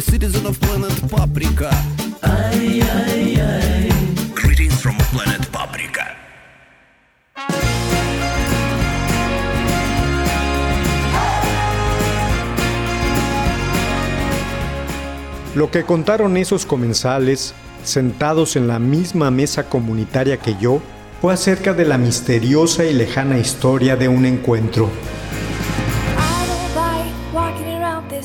A citizen of planet Paprika. ay, ay, ay. Greetings from planet Paprika. Lo que contaron esos comensales, sentados en la misma mesa comunitaria que yo, fue acerca de la misteriosa y lejana historia de un encuentro.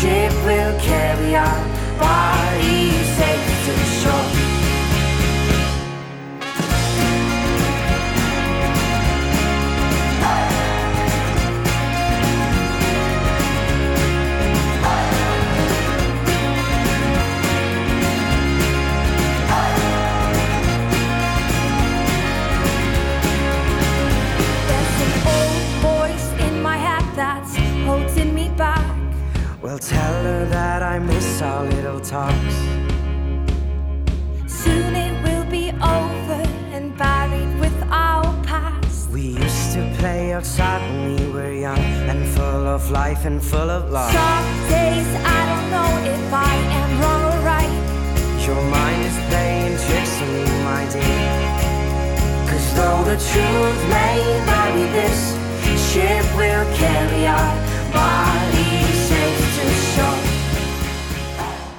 ship will carry our bodies safe to the shore. Well, tell her that I miss our little talks. Soon it will be over and buried with our past. We used to play outside when we were young and full of life and full of love. Some days I don't know if I am wrong or right. Your mind is playing tricks on me, my dear. Cause though the truth may vary, this ship will carry our bodies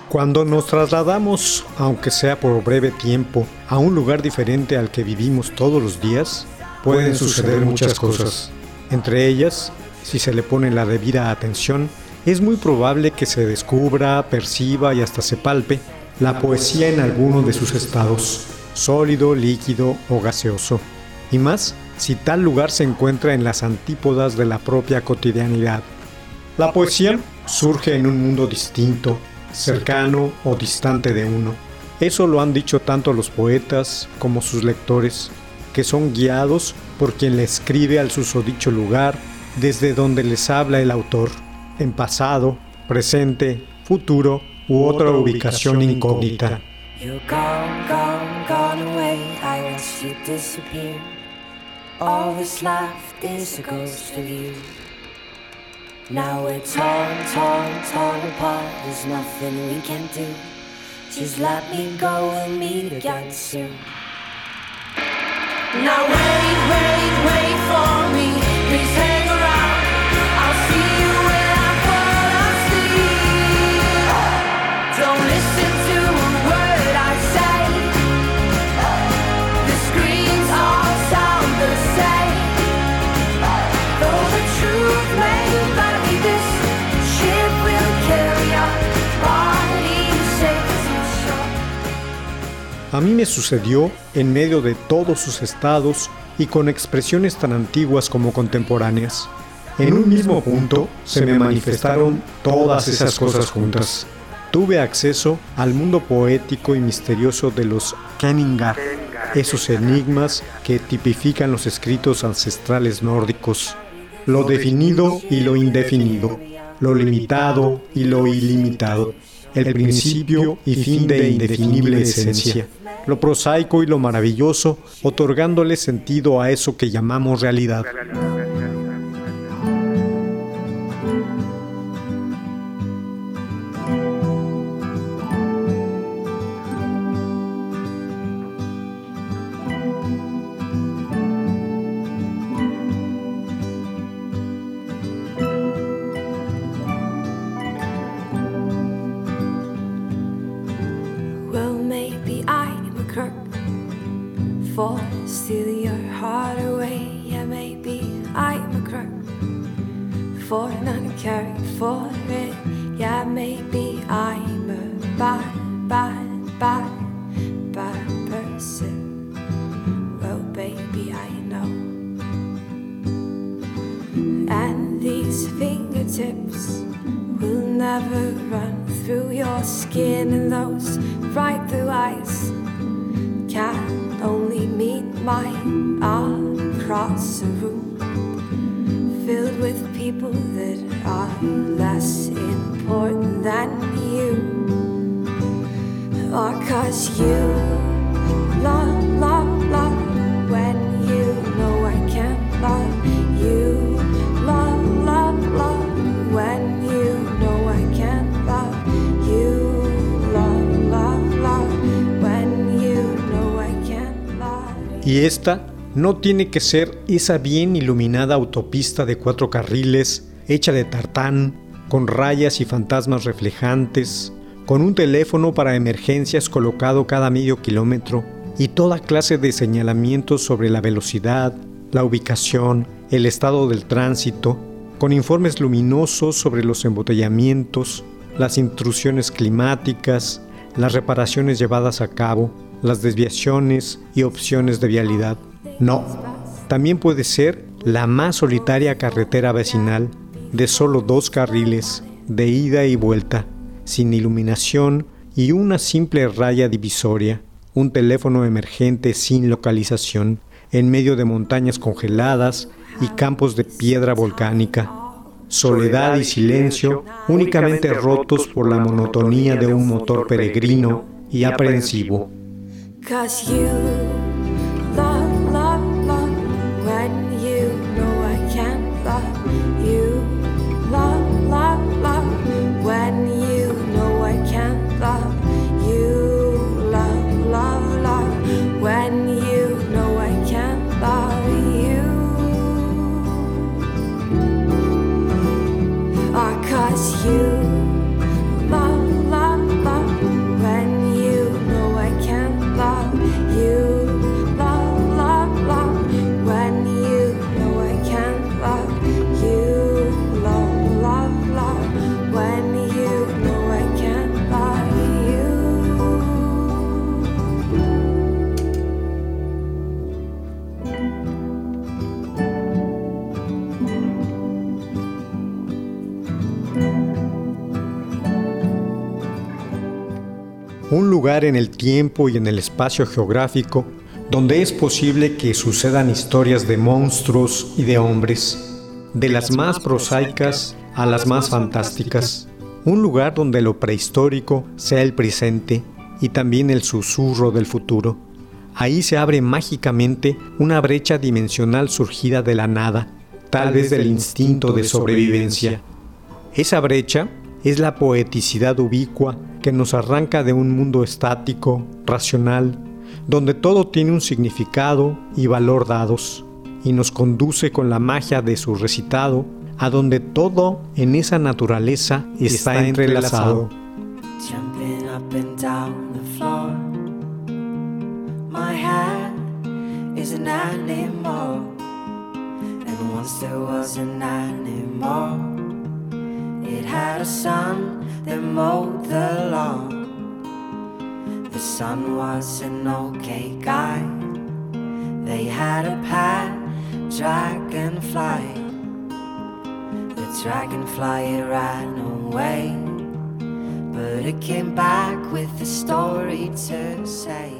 Cuando nos trasladamos, aunque sea por breve tiempo, a un lugar diferente al que vivimos todos los días, pueden suceder muchas cosas. Entre ellas, si se le pone la debida atención, es muy probable que se descubra, perciba y hasta se palpe la poesía en alguno de sus estados, sólido, líquido o gaseoso. Y más si tal lugar se encuentra en las antípodas de la propia cotidianidad. La poesía surge en un mundo distinto, cercano o distante de uno. Eso lo han dicho tanto los poetas como sus lectores, que son guiados por quien le escribe al susodicho lugar desde donde les habla el autor, en pasado, presente, futuro u otra ubicación incógnita. You're gone, gone, gone away. I watched you disappear. All that's left is a ghost of you. Now we're torn, torn, torn apart. There's nothing we can do. Just let me go and meet again soon. Now wait, wait, wait for me. Please A mí me sucedió en medio de todos sus estados y con expresiones tan antiguas como contemporáneas. En un mismo punto se me manifestaron todas esas cosas juntas. Tuve acceso al mundo poético y misterioso de los Kenningar, esos enigmas que tipifican los escritos ancestrales nórdicos, lo definido y lo indefinido, lo limitado y lo ilimitado, el principio y fin de indefinible esencia, lo prosaico y lo maravilloso, otorgándole sentido a eso que llamamos realidad. For stealing your heart away. Yeah, maybe I'm a crook for not caring for it. Yeah, maybe I'm a bad, a room filled with people that are less important than you. Or cause you love, love, love when you know I can't love you. Love, love, love when you know I can't love you. Love, love, love when you know I can't love Y esta no tiene que ser esa bien iluminada autopista de cuatro carriles, hecha de tartán, con rayas y fantasmas reflejantes, con un teléfono para emergencias colocado cada medio kilómetro y toda clase de señalamientos sobre la velocidad, la ubicación, el estado del tránsito, con informes luminosos sobre los embotellamientos, las intrusiones climáticas, las reparaciones llevadas a cabo, las desviaciones y opciones de vialidad. No, también puede ser la más solitaria carretera vecinal de solo dos carriles, de ida y vuelta, sin iluminación y una simple raya divisoria, un teléfono emergente sin localización, en medio de montañas congeladas y campos de piedra volcánica. Soledad y silencio únicamente rotos por la monotonía de un motor peregrino y aprensivo. Lugar en el tiempo y en el espacio geográfico donde es posible que sucedan historias de monstruos y de hombres, de las más prosaicas a las más fantásticas, un lugar donde lo prehistórico sea el presente y también el susurro del futuro. Ahí se abre mágicamente una brecha dimensional surgida de la nada, tal vez del instinto de sobrevivencia. Esa brecha es la poeticidad ubicua que nos arranca de un mundo estático, racional, donde todo tiene un significado y valor dados, y nos conduce con la magia de su recitado a donde todo en esa naturaleza está, entrelazado. It had a son that mowed the lawn. The son was an okay guy. They had a pet dragonfly. The dragonfly ran away. But it came back with a story to say.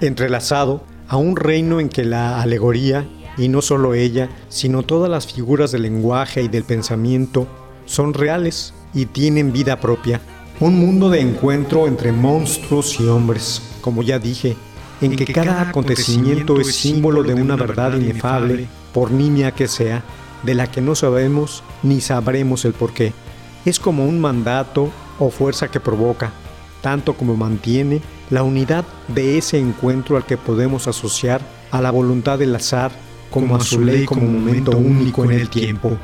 Entrelazado a un reino en que la alegoría, y no solo ella, sino todas las figuras del lenguaje y del pensamiento, son reales y tienen vida propia. Un mundo de encuentro entre monstruos y hombres, como ya dije, en que cada acontecimiento es símbolo de una verdad inefable, por niña que sea, de la que no sabemos ni sabremos el porqué. Es como un mandato o fuerza que provoca, tanto como mantiene la unidad de ese encuentro al que podemos asociar a la voluntad del azar como a su ley como momento único en el tiempo.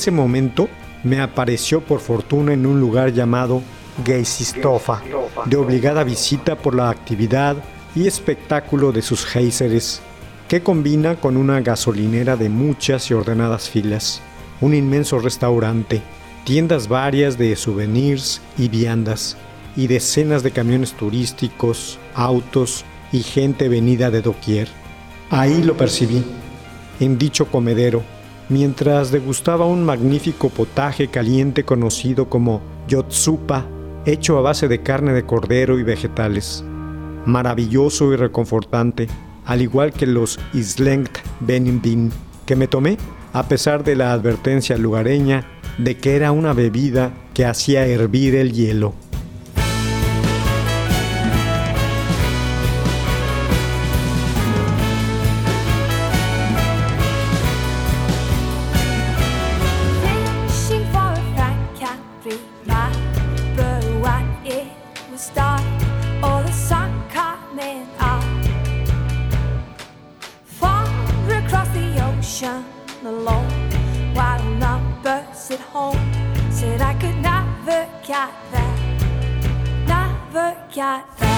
Ese momento me apareció por fortuna en un lugar llamado Geisistofa, de obligada visita por la actividad y espectáculo de sus géiseres, que combina con una gasolinera de muchas y ordenadas filas, un inmenso restaurante, tiendas varias de souvenirs y viandas, y decenas de camiones turísticos, autos y gente venida de doquier. Ahí lo percibí, en dicho comedero, mientras degustaba un magnífico potaje caliente conocido como yotsupa, hecho a base de carne de cordero y vegetales. Maravilloso y reconfortante, al igual que los islengt benin que me tomé a pesar de la advertencia lugareña de que era una bebida que hacía hervir el hielo. at home. Said I could never get that, never get that.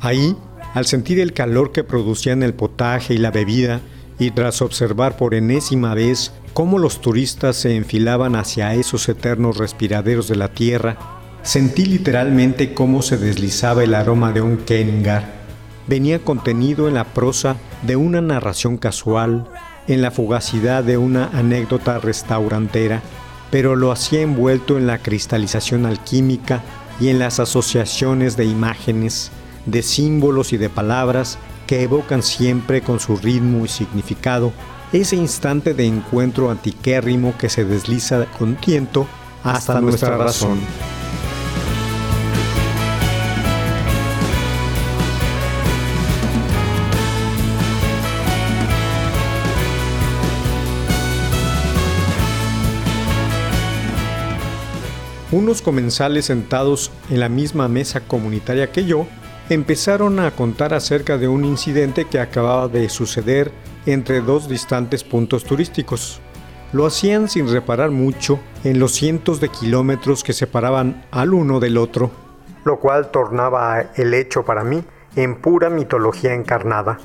Ahí, al sentir el calor que producían el potaje y la bebida, y tras observar por enésima vez cómo los turistas se enfilaban hacia esos eternos respiraderos de la tierra, sentí literalmente cómo se deslizaba el aroma de un Kengar. Venía contenido en la prosa de una narración casual, en la fugacidad de una anécdota restaurantera, pero lo hacía envuelto en la cristalización alquímica y en las asociaciones de imágenes, de símbolos y de palabras que evocan siempre con su ritmo y significado ese instante de encuentro antiquérrimo que se desliza con tiento hasta, nuestra razón. Unos comensales sentados en la misma mesa comunitaria que yo empezaron a contar acerca de un incidente que acababa de suceder entre dos distantes puntos turísticos. Lo hacían sin reparar mucho en los cientos de kilómetros que separaban al uno del otro, lo cual tornaba el hecho para mí en pura mitología encarnada.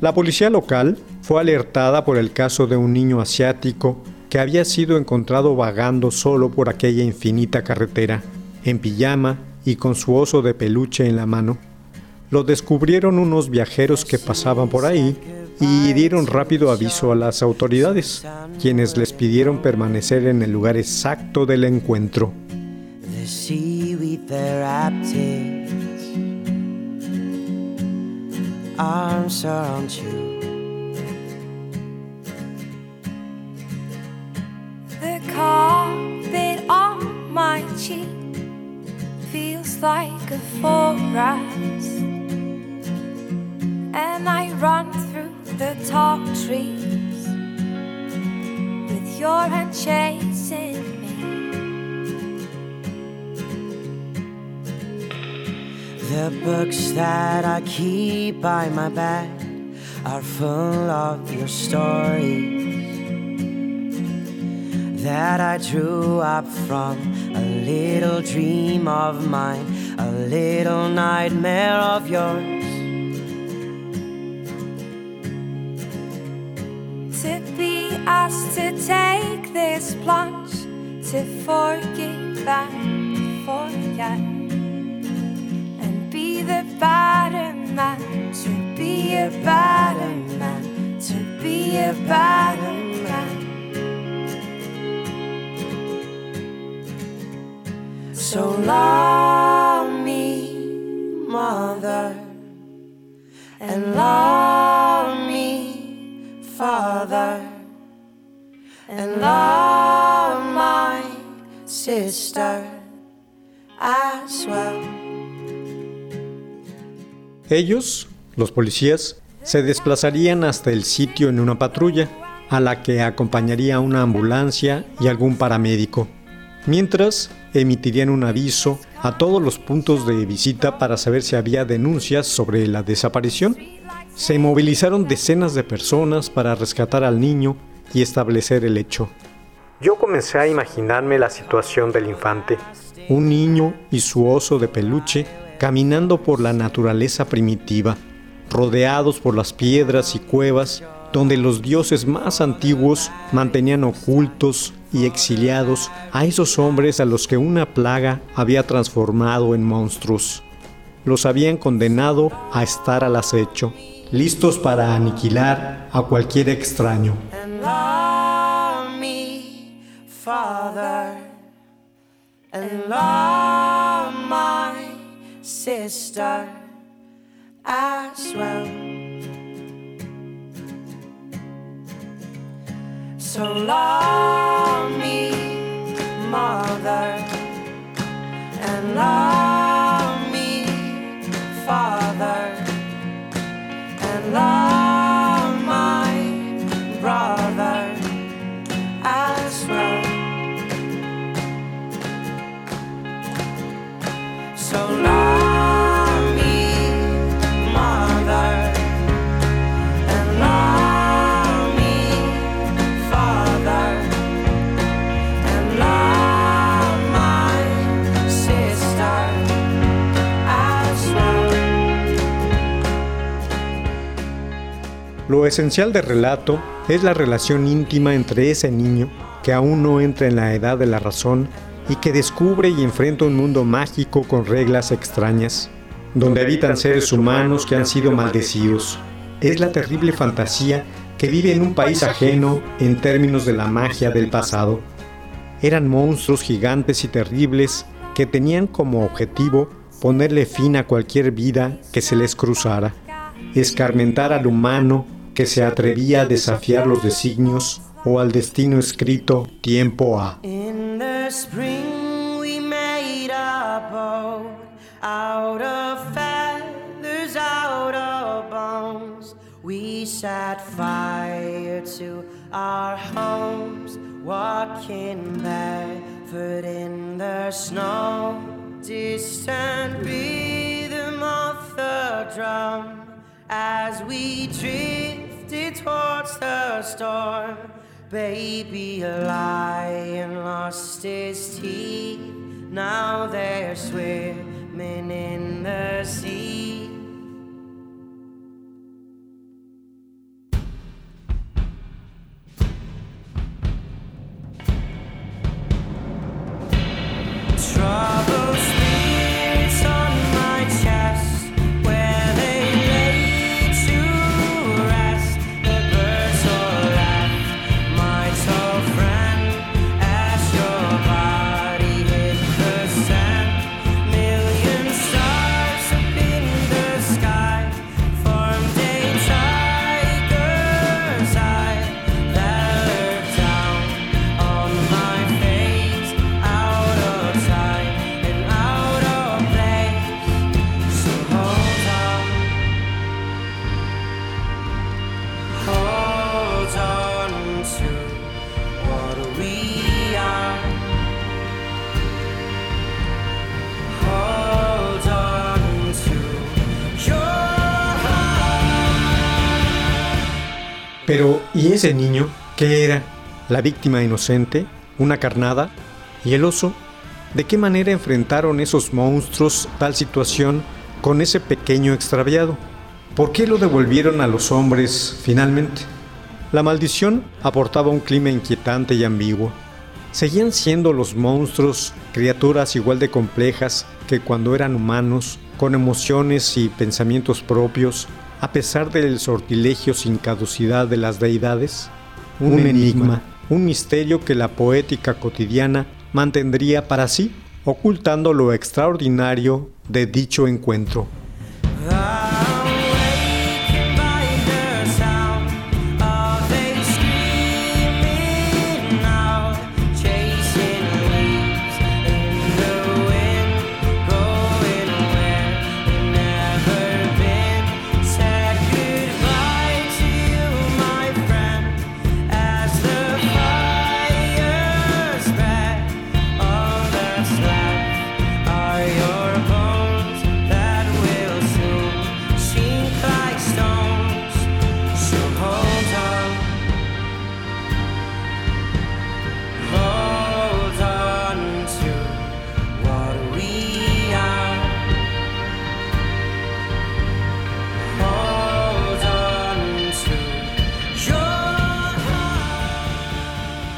La policía local fue alertada por el caso de un niño asiático que había sido encontrado vagando solo por aquella infinita carretera, en pijama y con su oso de peluche en la mano. Lo descubrieron unos viajeros que pasaban por ahí y dieron rápido aviso a las autoridades, quienes les pidieron permanecer en el lugar exacto del encuentro. Carpet on my cheek. Looks like a forest, and I run through the tall trees with your hand chasing me. The books that I keep by my bed are full of your stories that I drew up from a little dream of mine, a little nightmare of yours. To be asked to take this plunge, to forgive and forget, and be the better man, to be a better man, to be a better man. So love me, mother, and love me, father, and love my sister as well. Ellos, los policías, se desplazarían hasta el sitio en una patrulla, a la que acompañaría una ambulancia y algún paramédico. Mientras, emitirían un aviso a todos los puntos de visita para saber si había denuncias sobre la desaparición. Se movilizaron decenas de personas para rescatar al niño y establecer el hecho. Yo comencé a imaginarme la situación del infante, un niño y su oso de peluche caminando por la naturaleza primitiva, rodeados por las piedras y cuevas donde los dioses más antiguos mantenían ocultos y exiliados a esos hombres a los que una plaga había transformado en monstruos. Los habían condenado a estar al acecho, listos para aniquilar a cualquier extraño. So love me, Mother, and love me, Father, Lo esencial del relato es la relación íntima entre ese niño que aún no entra en la edad de la razón y que descubre y enfrenta un mundo mágico con reglas extrañas, donde habitan seres humanos que han sido maldecidos. Es la terrible fantasía que vive en un país ajeno en términos de la magia del pasado. Eran monstruos gigantes y terribles que tenían como objetivo ponerle fin a cualquier vida que se les cruzara, escarmentar al humano que se atrevía a desafiar los designios o al destino escrito tiempo a. We set fire to our homes, walking barefoot in the snow. Distant rhythm of the drum as we drifted towards the storm. Baby, a lion lost his teeth. Now they're swimming in the sea. Ese niño? ¿Qué era? ¿La víctima inocente? ¿Una carnada? ¿Y el oso? ¿De qué manera enfrentaron esos monstruos tal situación con ese pequeño extraviado? ¿Por qué lo devolvieron a los hombres finalmente? La maldición aportaba un clima inquietante y ambiguo. Seguían siendo los monstruos criaturas igual de complejas que cuando eran humanos, con emociones y pensamientos propios, a pesar del sortilegio sin caducidad de las deidades? Un, enigma, un misterio que la poética cotidiana mantendría para sí, ocultando lo extraordinario de dicho encuentro.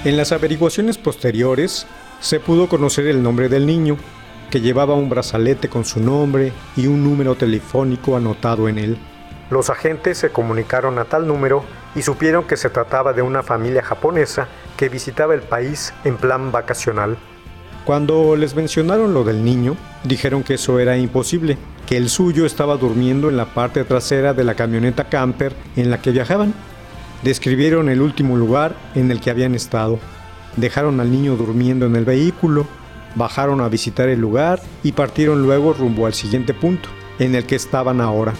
En las averiguaciones posteriores se pudo conocer el nombre del niño, que llevaba un brazalete con su nombre y un número telefónico anotado en él. Los agentes se comunicaron a tal número y supieron que se trataba de una familia japonesa que visitaba el país en plan vacacional. Cuando les mencionaron lo del niño, dijeron que eso era imposible, que el suyo estaba durmiendo en la parte trasera de la camioneta camper en la que viajaban Describieron el último lugar en el que habían estado. Dejaron al niño durmiendo en el vehículo, bajaron a visitar el lugar y partieron luego rumbo al siguiente punto, en el que estaban ahora.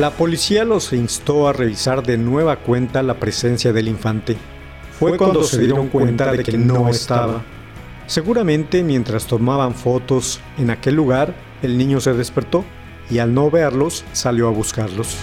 La policía los instó a revisar de nueva cuenta la presencia del infante. Fue cuando se dieron cuenta de que no estaba. Seguramente mientras tomaban fotos en aquel lugar, el niño se despertó y al no verlos salió a buscarlos.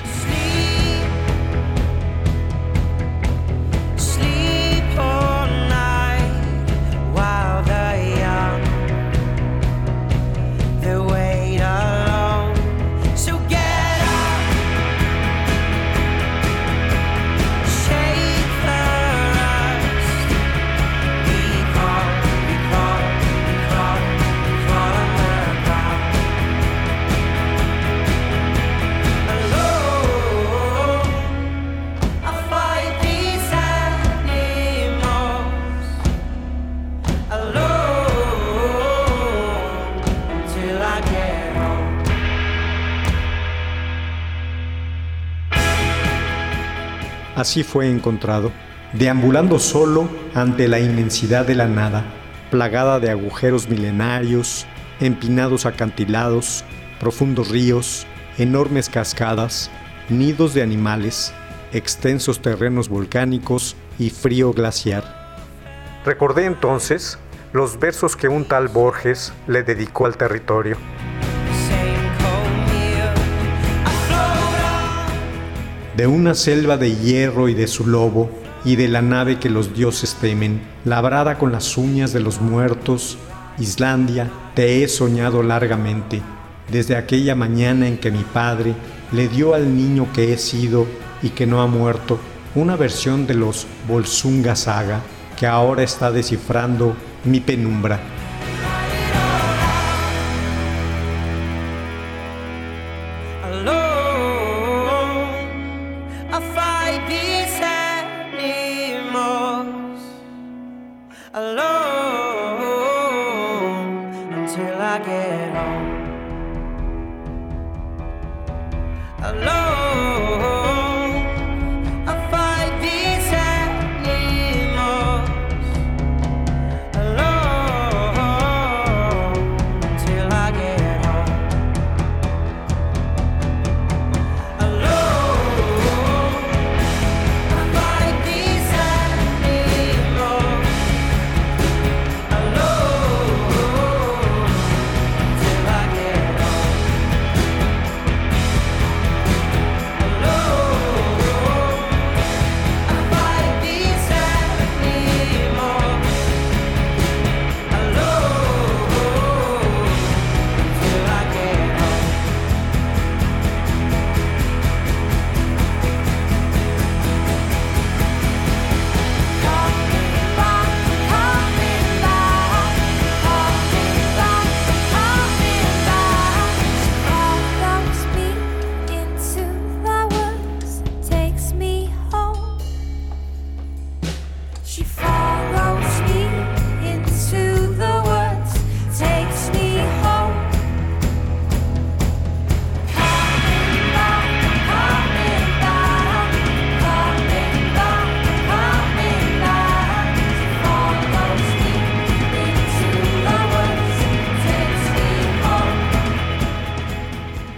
Así fue encontrado, deambulando solo ante la inmensidad de la nada, plagada de agujeros milenarios, empinados acantilados, profundos ríos, enormes cascadas, nidos de animales, extensos terrenos volcánicos y frío glaciar. Recordé entonces los versos que un tal Borges le dedicó al territorio. De una selva de hierro y de su lobo, y de la nave que los dioses temen, labrada con las uñas de los muertos, Islandia, te he soñado largamente, desde aquella mañana en que mi padre le dio al niño que he sido y que no ha muerto, una versión de los Volsunga Saga que ahora está descifrando mi penumbra. alone until I get home. Alone.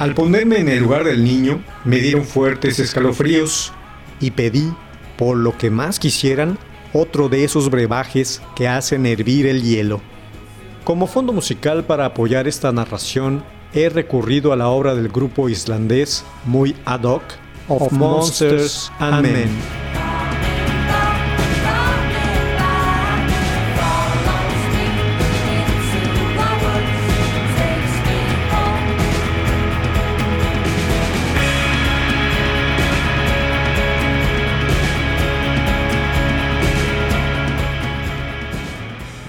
Al ponerme en el lugar del niño, me dieron fuertes escalofríos y pedí, por lo que más quisieran, otro de esos brebajes que hacen hervir el hielo. Como fondo musical para apoyar esta narración, he recurrido a la obra del grupo islandés muy ad hoc, Of Monsters and Men.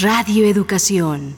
Radio Educación